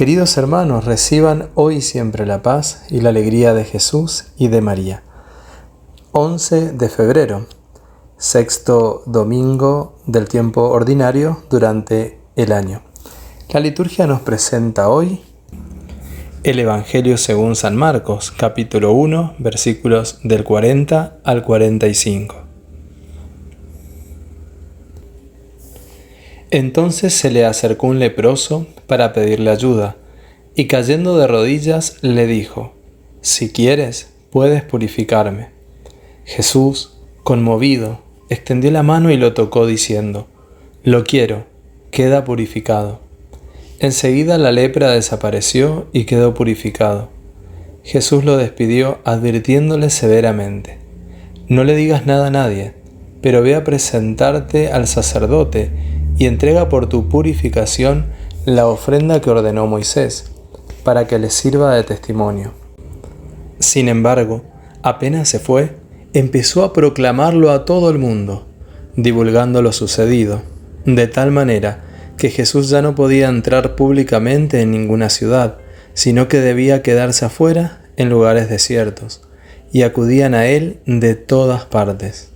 Queridos hermanos, reciban hoy siempre la paz y la alegría de Jesús y de María. 11 de febrero, sexto domingo del tiempo ordinario durante el año. La liturgia nos presenta hoy el Evangelio según San Marcos, capítulo 1, versículos del 40 al 45. Entonces se le acercó un leproso para pedirle ayuda, y cayendo de rodillas le dijo, Si quieres, puedes purificarme. Jesús, conmovido, extendió la mano y lo tocó diciendo, Lo quiero, queda purificado. Enseguida la lepra desapareció y quedó purificado. Jesús lo despidió advirtiéndole severamente, No le digas nada a nadie, pero ve a presentarte al sacerdote y entrega por tu purificación la ofrenda que ordenó Moisés, para que le sirva de testimonio. Sin embargo, apenas se fue, empezó a proclamarlo a todo el mundo, divulgando lo sucedido, de tal manera que Jesús ya no podía entrar públicamente en ninguna ciudad, sino que debía quedarse afuera en lugares desiertos, y acudían a él de todas partes.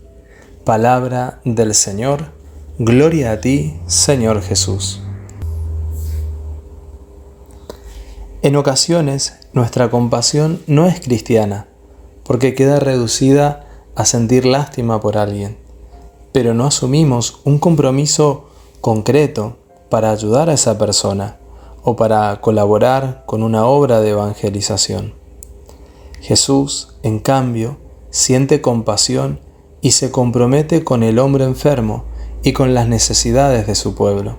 Palabra del Señor Gloria a ti, Señor Jesús. En ocasiones nuestra compasión no es cristiana, porque queda reducida a sentir lástima por alguien, pero no asumimos un compromiso concreto para ayudar a esa persona o para colaborar con una obra de evangelización. Jesús, en cambio, siente compasión y se compromete con el hombre enfermo, y con las necesidades de su pueblo.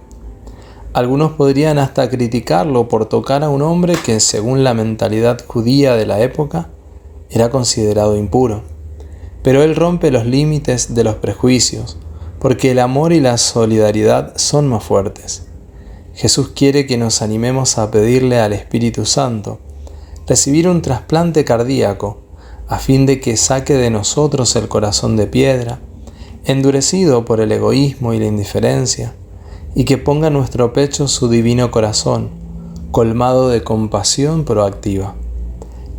Algunos podrían hasta criticarlo por tocar a un hombre que, según la mentalidad judía de la época, era considerado impuro. Pero él rompe los límites de los prejuicios, porque el amor y la solidaridad son más fuertes. Jesús quiere que nos animemos a pedirle al Espíritu Santo recibir un trasplante cardíaco, a fin de que saque de nosotros el corazón de piedra, endurecido por el egoísmo y la indiferencia, y que ponga en nuestro pecho su divino corazón, colmado de compasión proactiva.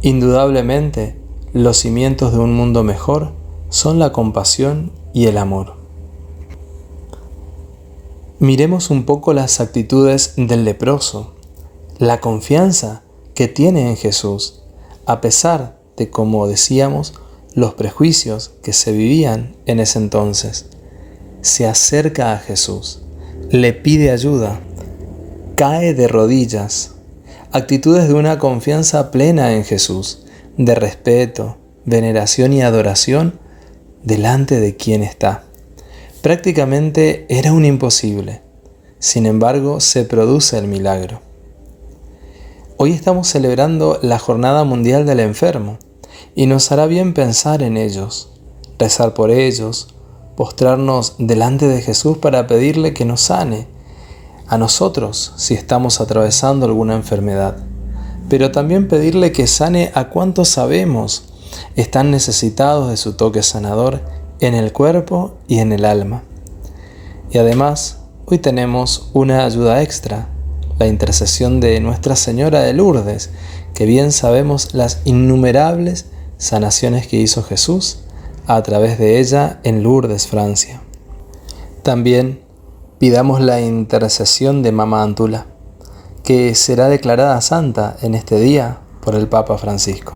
Indudablemente, los cimientos de un mundo mejor son la compasión y el amor. Miremos un poco las actitudes del leproso, la confianza que tiene en Jesús, a pesar de, como decíamos, los prejuicios que se vivían en ese entonces. Se acerca a Jesús, le pide ayuda, cae de rodillas, actitudes de una confianza plena en Jesús, de respeto, veneración y adoración delante de quien está. Prácticamente era un imposible. Sin embargo, se produce el milagro. Hoy estamos celebrando la Jornada Mundial del Enfermo y nos hará bien pensar en ellos, rezar por ellos, postrarnos delante de Jesús para pedirle que nos sane a nosotros si estamos atravesando alguna enfermedad, pero también pedirle que sane a cuantos sabemos están necesitados de su toque sanador en el cuerpo y en el alma. Y además, hoy tenemos una ayuda extra, la intercesión de Nuestra Señora de Lourdes, que bien sabemos las innumerables sanaciones que hizo Jesús a través de ella en Lourdes, Francia. También pidamos la intercesión de Mama Antula, que será declarada santa en este día por el Papa Francisco.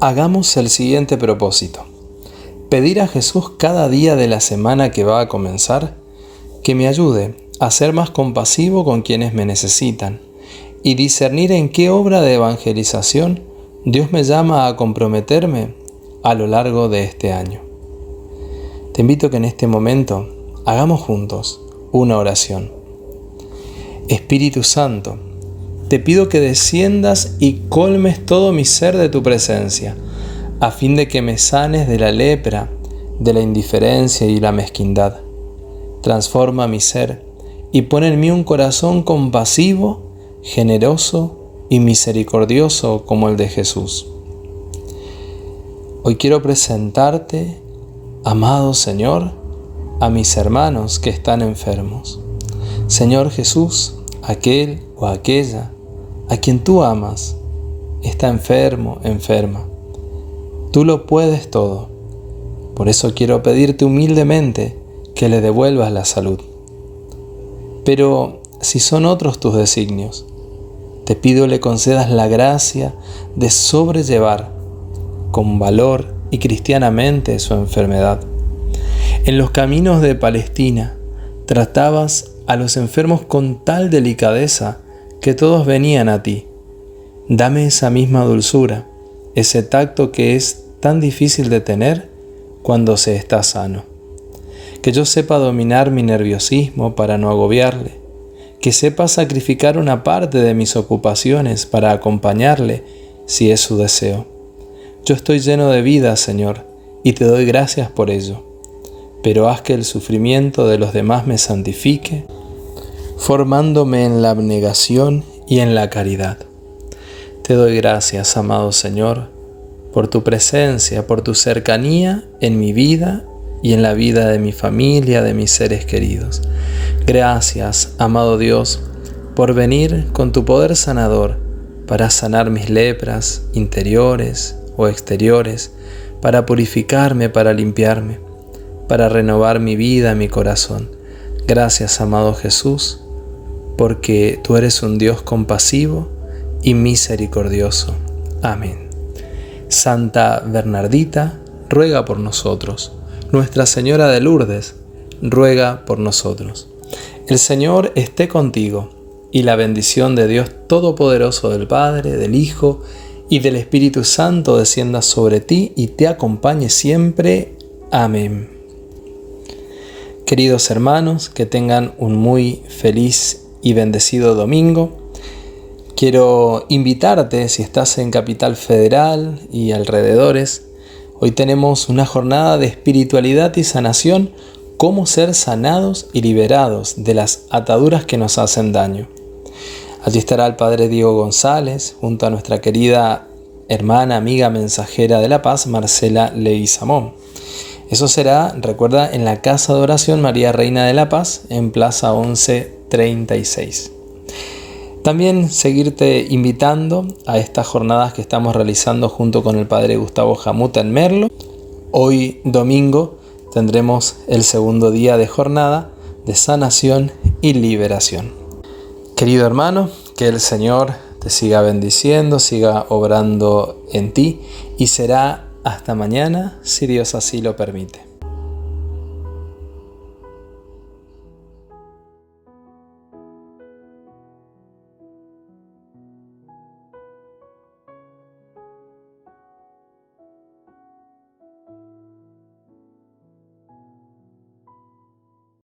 Hagamos el siguiente propósito. Pedir a Jesús cada día de la semana que va a comenzar que me ayude a ser más compasivo con quienes me necesitan y discernir en qué obra de evangelización Dios me llama a comprometerme a lo largo de este año. Te invito a que en este momento hagamos juntos una oración. Espíritu Santo, te pido que desciendas y colmes todo mi ser de tu presencia, a fin de que me sanes de la lepra, de la indiferencia y la mezquindad. Transforma mi ser y pon en mí un corazón compasivo, generoso y misericordioso como el de Jesús. Hoy quiero presentarte, amado Señor, a mis hermanos que están enfermos. Señor Jesús, aquel o aquella a quien tú amas está enfermo, enferma. Tú lo puedes todo. Por eso quiero pedirte humildemente que le devuelvas la salud. Pero si son otros tus designios, te pido le concedas la gracia de sobrellevar con valor y cristianamente su enfermedad. En los caminos de Palestina tratabas a los enfermos con tal delicadeza que todos venían a ti. Dame esa misma dulzura, ese tacto que es tan difícil de tener cuando se está sano. Que yo sepa dominar mi nerviosismo para no agobiarle que sepa sacrificar una parte de mis ocupaciones para acompañarle si es su deseo. Yo estoy lleno de vida, Señor, y te doy gracias por ello, pero haz que el sufrimiento de los demás me santifique, formándome en la abnegación y en la caridad. Te doy gracias, amado Señor, por tu presencia, por tu cercanía en mi vida y en la vida de mi familia, de mis seres queridos. Gracias, amado Dios, por venir con tu poder sanador para sanar mis lepras interiores o exteriores, para purificarme, para limpiarme, para renovar mi vida, mi corazón. Gracias, amado Jesús, porque tú eres un Dios compasivo y misericordioso. Amén. Santa Bernardita, ruega por nosotros. Nuestra Señora de Lourdes, ruega por nosotros. El Señor esté contigo, y la bendición de Dios Todopoderoso del Padre, del Hijo y del Espíritu Santo descienda sobre ti y te acompañe siempre. Amén. Queridos hermanos, que tengan un muy feliz y bendecido domingo. Quiero invitarte, si estás en Capital Federal y alrededores, hoy tenemos una jornada de espiritualidad y sanación cómo ser sanados y liberados de las ataduras que nos hacen daño. Allí estará el Padre Diego González junto a nuestra querida hermana, amiga, mensajera de la paz, Marcela Leguizamón. Eso será, recuerda, en la Casa de Oración María Reina de la Paz, en Plaza 1136. También seguirte invitando a estas jornadas que estamos realizando junto con el Padre Gustavo Jamuta en Merlo. Hoy domingo tendremos el segundo día de jornada de sanación y liberación. Querido hermano, que el Señor te siga bendiciendo, siga obrando en ti y será hasta mañana si Dios así lo permite.